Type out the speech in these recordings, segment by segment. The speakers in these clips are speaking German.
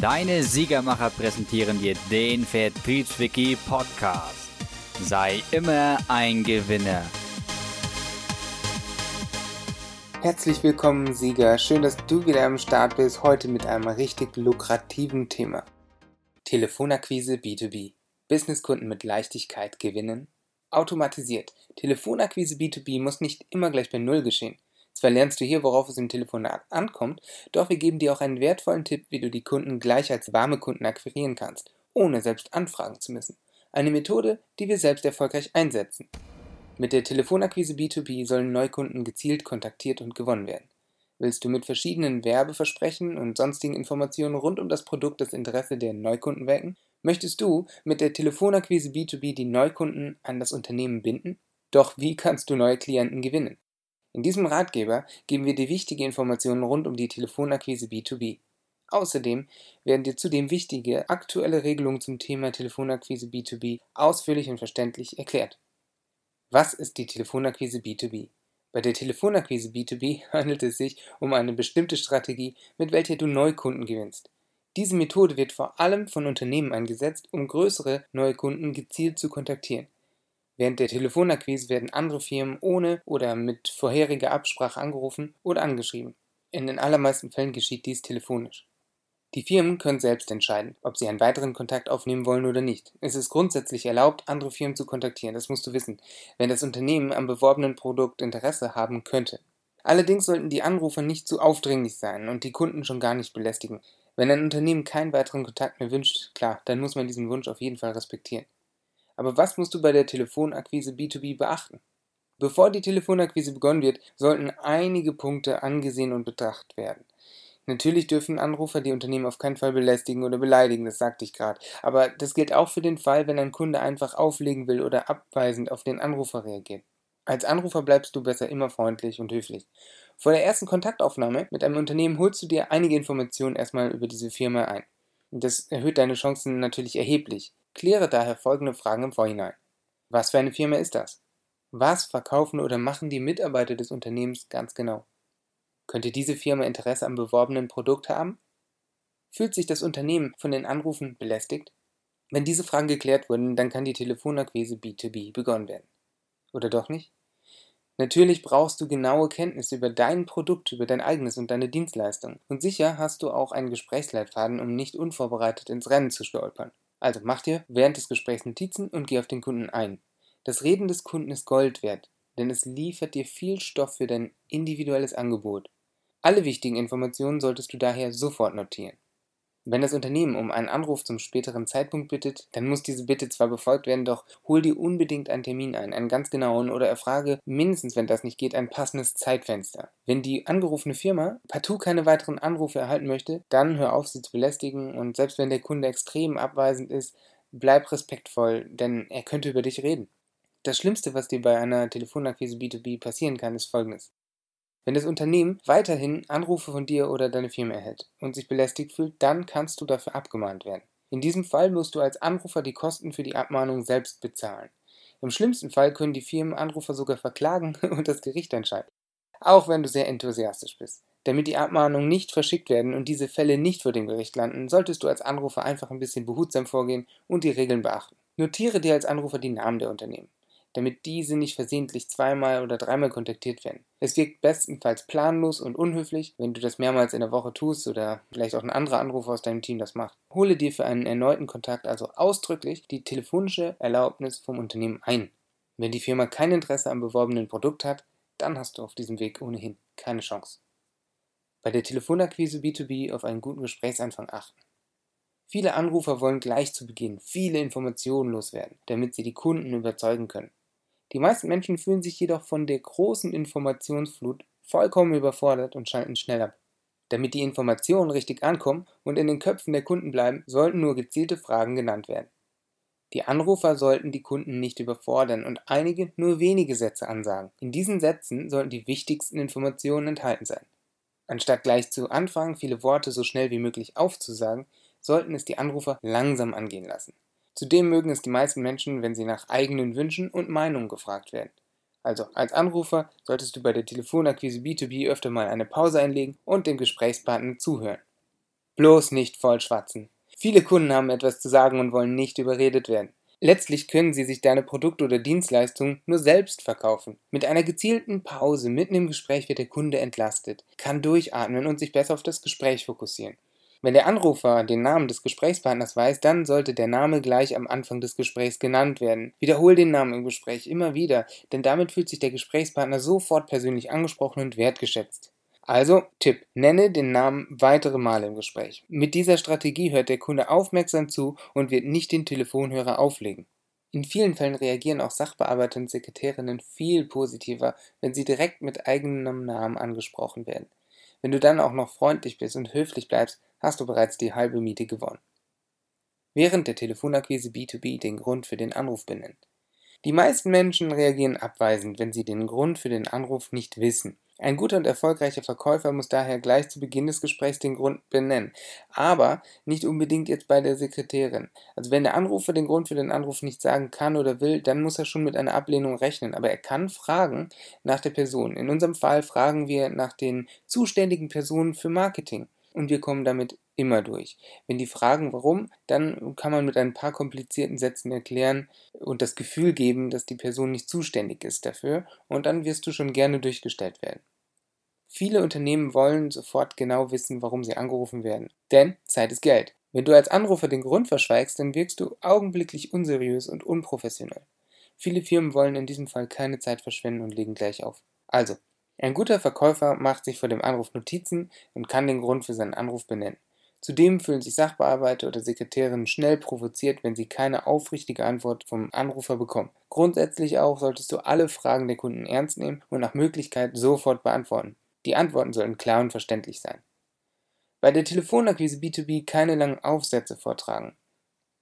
Deine Siegermacher präsentieren dir den Vertriebswiki Podcast. Sei immer ein Gewinner. Herzlich willkommen, Sieger. Schön, dass du wieder am Start bist. Heute mit einem richtig lukrativen Thema. Telefonakquise B2B. Businesskunden mit Leichtigkeit gewinnen. Automatisiert. Telefonakquise B2B muss nicht immer gleich bei Null geschehen. Zwar lernst du hier, worauf es im Telefonat ankommt, doch wir geben dir auch einen wertvollen Tipp, wie du die Kunden gleich als warme Kunden akquirieren kannst, ohne selbst anfragen zu müssen. Eine Methode, die wir selbst erfolgreich einsetzen. Mit der Telefonakquise B2B sollen Neukunden gezielt kontaktiert und gewonnen werden. Willst du mit verschiedenen Werbeversprechen und sonstigen Informationen rund um das Produkt das Interesse der Neukunden wecken? Möchtest du mit der Telefonakquise B2B die Neukunden an das Unternehmen binden? Doch wie kannst du neue Klienten gewinnen? In diesem Ratgeber geben wir dir wichtige Informationen rund um die Telefonakquise B2B. Außerdem werden dir zudem wichtige aktuelle Regelungen zum Thema Telefonakquise B2B ausführlich und verständlich erklärt. Was ist die Telefonakquise B2B? Bei der Telefonakquise B2B handelt es sich um eine bestimmte Strategie, mit welcher du Neukunden gewinnst. Diese Methode wird vor allem von Unternehmen eingesetzt, um größere Neukunden gezielt zu kontaktieren. Während der Telefonakquise werden andere Firmen ohne oder mit vorheriger Absprache angerufen oder angeschrieben. In den allermeisten Fällen geschieht dies telefonisch. Die Firmen können selbst entscheiden, ob sie einen weiteren Kontakt aufnehmen wollen oder nicht. Es ist grundsätzlich erlaubt, andere Firmen zu kontaktieren, das musst du wissen, wenn das Unternehmen am beworbenen Produkt Interesse haben könnte. Allerdings sollten die Anrufer nicht zu aufdringlich sein und die Kunden schon gar nicht belästigen. Wenn ein Unternehmen keinen weiteren Kontakt mehr wünscht, klar, dann muss man diesen Wunsch auf jeden Fall respektieren. Aber was musst du bei der Telefonakquise B2B beachten? Bevor die Telefonakquise begonnen wird, sollten einige Punkte angesehen und betrachtet werden. Natürlich dürfen Anrufer die Unternehmen auf keinen Fall belästigen oder beleidigen, das sagte ich gerade. Aber das gilt auch für den Fall, wenn ein Kunde einfach auflegen will oder abweisend auf den Anrufer reagiert. Als Anrufer bleibst du besser immer freundlich und höflich. Vor der ersten Kontaktaufnahme mit einem Unternehmen holst du dir einige Informationen erstmal über diese Firma ein. Das erhöht deine Chancen natürlich erheblich. Kläre daher folgende Fragen im Vorhinein. Was für eine Firma ist das? Was verkaufen oder machen die Mitarbeiter des Unternehmens ganz genau? Könnte diese Firma Interesse am beworbenen Produkt haben? Fühlt sich das Unternehmen von den Anrufen belästigt? Wenn diese Fragen geklärt wurden, dann kann die Telefonakquise B2B begonnen werden. Oder doch nicht? Natürlich brauchst du genaue Kenntnisse über dein Produkt, über dein eigenes und deine Dienstleistung. Und sicher hast du auch einen Gesprächsleitfaden, um nicht unvorbereitet ins Rennen zu stolpern. Also mach dir während des Gesprächs Notizen und geh auf den Kunden ein. Das Reden des Kunden ist Gold wert, denn es liefert dir viel Stoff für dein individuelles Angebot. Alle wichtigen Informationen solltest du daher sofort notieren. Wenn das Unternehmen um einen Anruf zum späteren Zeitpunkt bittet, dann muss diese Bitte zwar befolgt werden, doch hol dir unbedingt einen Termin ein, einen ganz genauen, oder erfrage mindestens, wenn das nicht geht, ein passendes Zeitfenster. Wenn die angerufene Firma partout keine weiteren Anrufe erhalten möchte, dann hör auf, sie zu belästigen und selbst wenn der Kunde extrem abweisend ist, bleib respektvoll, denn er könnte über dich reden. Das Schlimmste, was dir bei einer Telefonakquise B2B passieren kann, ist folgendes. Wenn das Unternehmen weiterhin Anrufe von dir oder deiner Firma erhält und sich belästigt fühlt, dann kannst du dafür abgemahnt werden. In diesem Fall musst du als Anrufer die Kosten für die Abmahnung selbst bezahlen. Im schlimmsten Fall können die Firmen Anrufer sogar verklagen und das Gericht entscheidet. Auch wenn du sehr enthusiastisch bist. Damit die Abmahnungen nicht verschickt werden und diese Fälle nicht vor dem Gericht landen, solltest du als Anrufer einfach ein bisschen behutsam vorgehen und die Regeln beachten. Notiere dir als Anrufer die Namen der Unternehmen damit diese nicht versehentlich zweimal oder dreimal kontaktiert werden. Es wirkt bestenfalls planlos und unhöflich, wenn du das mehrmals in der Woche tust oder vielleicht auch ein anderer Anrufer aus deinem Team das macht. Hole dir für einen erneuten Kontakt also ausdrücklich die telefonische Erlaubnis vom Unternehmen ein. Wenn die Firma kein Interesse am beworbenen Produkt hat, dann hast du auf diesem Weg ohnehin keine Chance. Bei der Telefonakquise B2B auf einen guten Gesprächsanfang achten. Viele Anrufer wollen gleich zu Beginn viele Informationen loswerden, damit sie die Kunden überzeugen können. Die meisten Menschen fühlen sich jedoch von der großen Informationsflut vollkommen überfordert und schalten schnell ab. Damit die Informationen richtig ankommen und in den Köpfen der Kunden bleiben, sollten nur gezielte Fragen genannt werden. Die Anrufer sollten die Kunden nicht überfordern und einige nur wenige Sätze ansagen. In diesen Sätzen sollten die wichtigsten Informationen enthalten sein. Anstatt gleich zu Anfang viele Worte so schnell wie möglich aufzusagen, sollten es die Anrufer langsam angehen lassen. Zudem mögen es die meisten Menschen, wenn sie nach eigenen Wünschen und Meinungen gefragt werden. Also als Anrufer solltest du bei der Telefonakquise B2B öfter mal eine Pause einlegen und dem Gesprächspartner zuhören. Bloß nicht vollschwatzen. Viele Kunden haben etwas zu sagen und wollen nicht überredet werden. Letztlich können sie sich deine Produkte oder Dienstleistungen nur selbst verkaufen. Mit einer gezielten Pause mitten im Gespräch wird der Kunde entlastet, kann durchatmen und sich besser auf das Gespräch fokussieren. Wenn der Anrufer den Namen des Gesprächspartners weiß, dann sollte der Name gleich am Anfang des Gesprächs genannt werden. Wiederhol den Namen im Gespräch immer wieder, denn damit fühlt sich der Gesprächspartner sofort persönlich angesprochen und wertgeschätzt. Also, Tipp, nenne den Namen weitere Male im Gespräch. Mit dieser Strategie hört der Kunde aufmerksam zu und wird nicht den Telefonhörer auflegen. In vielen Fällen reagieren auch Sachbearbeiter und Sekretärinnen viel positiver, wenn sie direkt mit eigenem Namen angesprochen werden. Wenn du dann auch noch freundlich bist und höflich bleibst, hast du bereits die halbe Miete gewonnen. Während der Telefonakquise B2B den Grund für den Anruf benennt. Die meisten Menschen reagieren abweisend, wenn sie den Grund für den Anruf nicht wissen. Ein guter und erfolgreicher Verkäufer muss daher gleich zu Beginn des Gesprächs den Grund benennen, aber nicht unbedingt jetzt bei der Sekretärin. Also wenn der Anrufer den Grund für den Anruf nicht sagen kann oder will, dann muss er schon mit einer Ablehnung rechnen, aber er kann fragen nach der Person. In unserem Fall fragen wir nach den zuständigen Personen für Marketing und wir kommen damit immer durch. Wenn die fragen, warum, dann kann man mit ein paar komplizierten Sätzen erklären und das Gefühl geben, dass die Person nicht zuständig ist dafür und dann wirst du schon gerne durchgestellt werden. Viele Unternehmen wollen sofort genau wissen, warum sie angerufen werden, denn Zeit ist Geld. Wenn du als Anrufer den Grund verschweigst, dann wirkst du augenblicklich unseriös und unprofessionell. Viele Firmen wollen in diesem Fall keine Zeit verschwenden und legen gleich auf. Also, ein guter Verkäufer macht sich vor dem Anruf Notizen und kann den Grund für seinen Anruf benennen. Zudem fühlen sich Sachbearbeiter oder Sekretärinnen schnell provoziert, wenn sie keine aufrichtige Antwort vom Anrufer bekommen. Grundsätzlich auch solltest du alle Fragen der Kunden ernst nehmen und nach Möglichkeit sofort beantworten. Die Antworten sollten klar und verständlich sein. Bei der Telefonakquise B2B keine langen Aufsätze vortragen.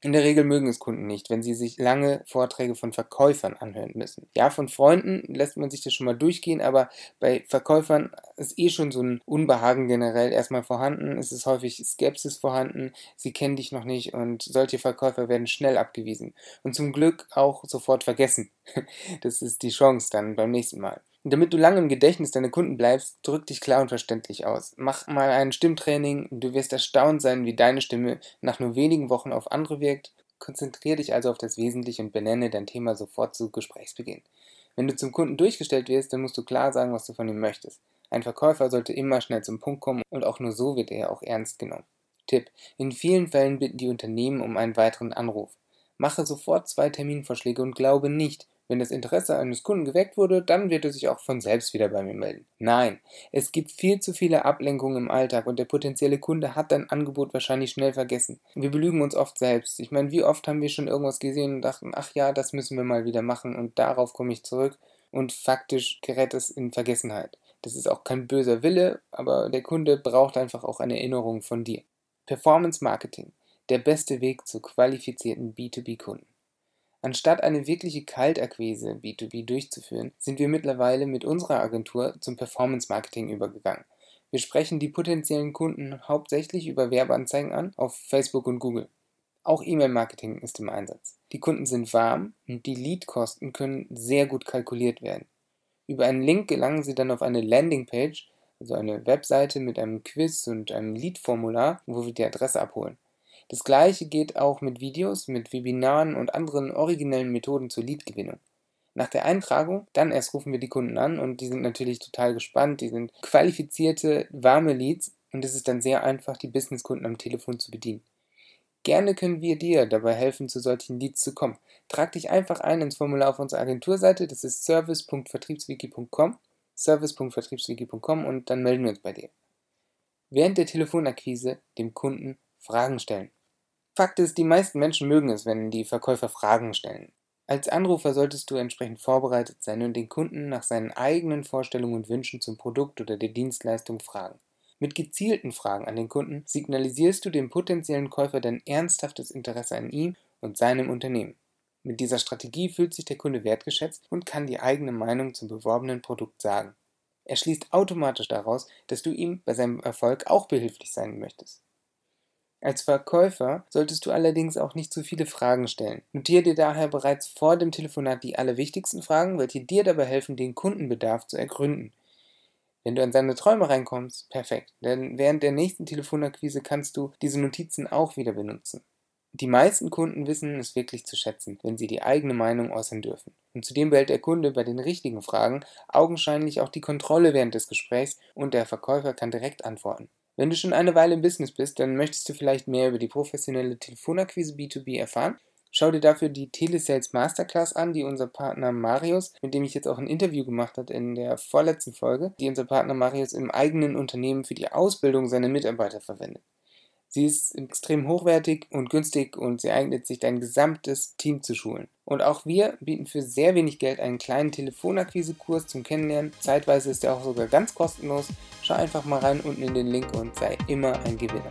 In der Regel mögen es Kunden nicht, wenn sie sich lange Vorträge von Verkäufern anhören müssen. Ja, von Freunden lässt man sich das schon mal durchgehen, aber bei Verkäufern ist eh schon so ein Unbehagen generell erstmal vorhanden. Es ist häufig Skepsis vorhanden, sie kennen dich noch nicht und solche Verkäufer werden schnell abgewiesen. Und zum Glück auch sofort vergessen. Das ist die Chance dann beim nächsten Mal. Damit du lange im Gedächtnis deiner Kunden bleibst, drück dich klar und verständlich aus. Mach mal ein Stimmtraining, du wirst erstaunt sein, wie deine Stimme nach nur wenigen Wochen auf andere wirkt. Konzentriere dich also auf das Wesentliche und benenne dein Thema sofort zu Gesprächsbeginn. Wenn du zum Kunden durchgestellt wirst, dann musst du klar sagen, was du von ihm möchtest. Ein Verkäufer sollte immer schnell zum Punkt kommen und auch nur so wird er auch ernst genommen. Tipp: In vielen Fällen bitten die Unternehmen um einen weiteren Anruf. Mache sofort zwei Terminvorschläge und glaube nicht, wenn das Interesse eines Kunden geweckt wurde, dann wird er sich auch von selbst wieder bei mir melden. Nein, es gibt viel zu viele Ablenkungen im Alltag und der potenzielle Kunde hat dein Angebot wahrscheinlich schnell vergessen. Wir belügen uns oft selbst. Ich meine, wie oft haben wir schon irgendwas gesehen und dachten, ach ja, das müssen wir mal wieder machen und darauf komme ich zurück und faktisch gerät es in Vergessenheit. Das ist auch kein böser Wille, aber der Kunde braucht einfach auch eine Erinnerung von dir. Performance Marketing, der beste Weg zu qualifizierten B2B-Kunden. Anstatt eine wirkliche Kaltakquise B2B durchzuführen, sind wir mittlerweile mit unserer Agentur zum Performance Marketing übergegangen. Wir sprechen die potenziellen Kunden hauptsächlich über Werbeanzeigen an auf Facebook und Google. Auch E-Mail-Marketing ist im Einsatz. Die Kunden sind warm und die Leadkosten können sehr gut kalkuliert werden. Über einen Link gelangen Sie dann auf eine Landingpage, also eine Webseite mit einem Quiz und einem Lead-Formular, wo wir die Adresse abholen. Das gleiche geht auch mit Videos, mit Webinaren und anderen originellen Methoden zur Leadgewinnung. Nach der Eintragung, dann erst rufen wir die Kunden an und die sind natürlich total gespannt. Die sind qualifizierte, warme Leads und es ist dann sehr einfach, die Businesskunden am Telefon zu bedienen. Gerne können wir dir dabei helfen, zu solchen Leads zu kommen. Trag dich einfach ein ins Formular auf unserer Agenturseite, das ist service.vertriebswiki.com, service.vertriebswiki.com und dann melden wir uns bei dir. Während der Telefonakquise dem Kunden Fragen stellen. Fakt ist, die meisten Menschen mögen es, wenn die Verkäufer Fragen stellen. Als Anrufer solltest du entsprechend vorbereitet sein und den Kunden nach seinen eigenen Vorstellungen und Wünschen zum Produkt oder der Dienstleistung fragen. Mit gezielten Fragen an den Kunden signalisierst du dem potenziellen Käufer dein ernsthaftes Interesse an ihm und seinem Unternehmen. Mit dieser Strategie fühlt sich der Kunde wertgeschätzt und kann die eigene Meinung zum beworbenen Produkt sagen. Er schließt automatisch daraus, dass du ihm bei seinem Erfolg auch behilflich sein möchtest. Als Verkäufer solltest du allerdings auch nicht zu viele Fragen stellen. Notiere dir daher bereits vor dem Telefonat die allerwichtigsten Fragen, welche dir dabei helfen, den Kundenbedarf zu ergründen. Wenn du an seine Träume reinkommst, perfekt, denn während der nächsten Telefonakquise kannst du diese Notizen auch wieder benutzen. Die meisten Kunden wissen es wirklich zu schätzen, wenn sie die eigene Meinung äußern dürfen. Und zudem behält der Kunde bei den richtigen Fragen augenscheinlich auch die Kontrolle während des Gesprächs und der Verkäufer kann direkt antworten. Wenn du schon eine Weile im Business bist, dann möchtest du vielleicht mehr über die professionelle Telefonakquise B2B erfahren Schau dir dafür die Telesales Masterclass an, die unser Partner Marius, mit dem ich jetzt auch ein Interview gemacht habe in der vorletzten Folge, die unser Partner Marius im eigenen Unternehmen für die Ausbildung seiner Mitarbeiter verwendet. Sie ist extrem hochwertig und günstig und sie eignet sich dein gesamtes Team zu schulen. Und auch wir bieten für sehr wenig Geld einen kleinen Telefonakquise-Kurs zum Kennenlernen. Zeitweise ist er auch sogar ganz kostenlos. Schau einfach mal rein unten in den Link und sei immer ein Gewinner.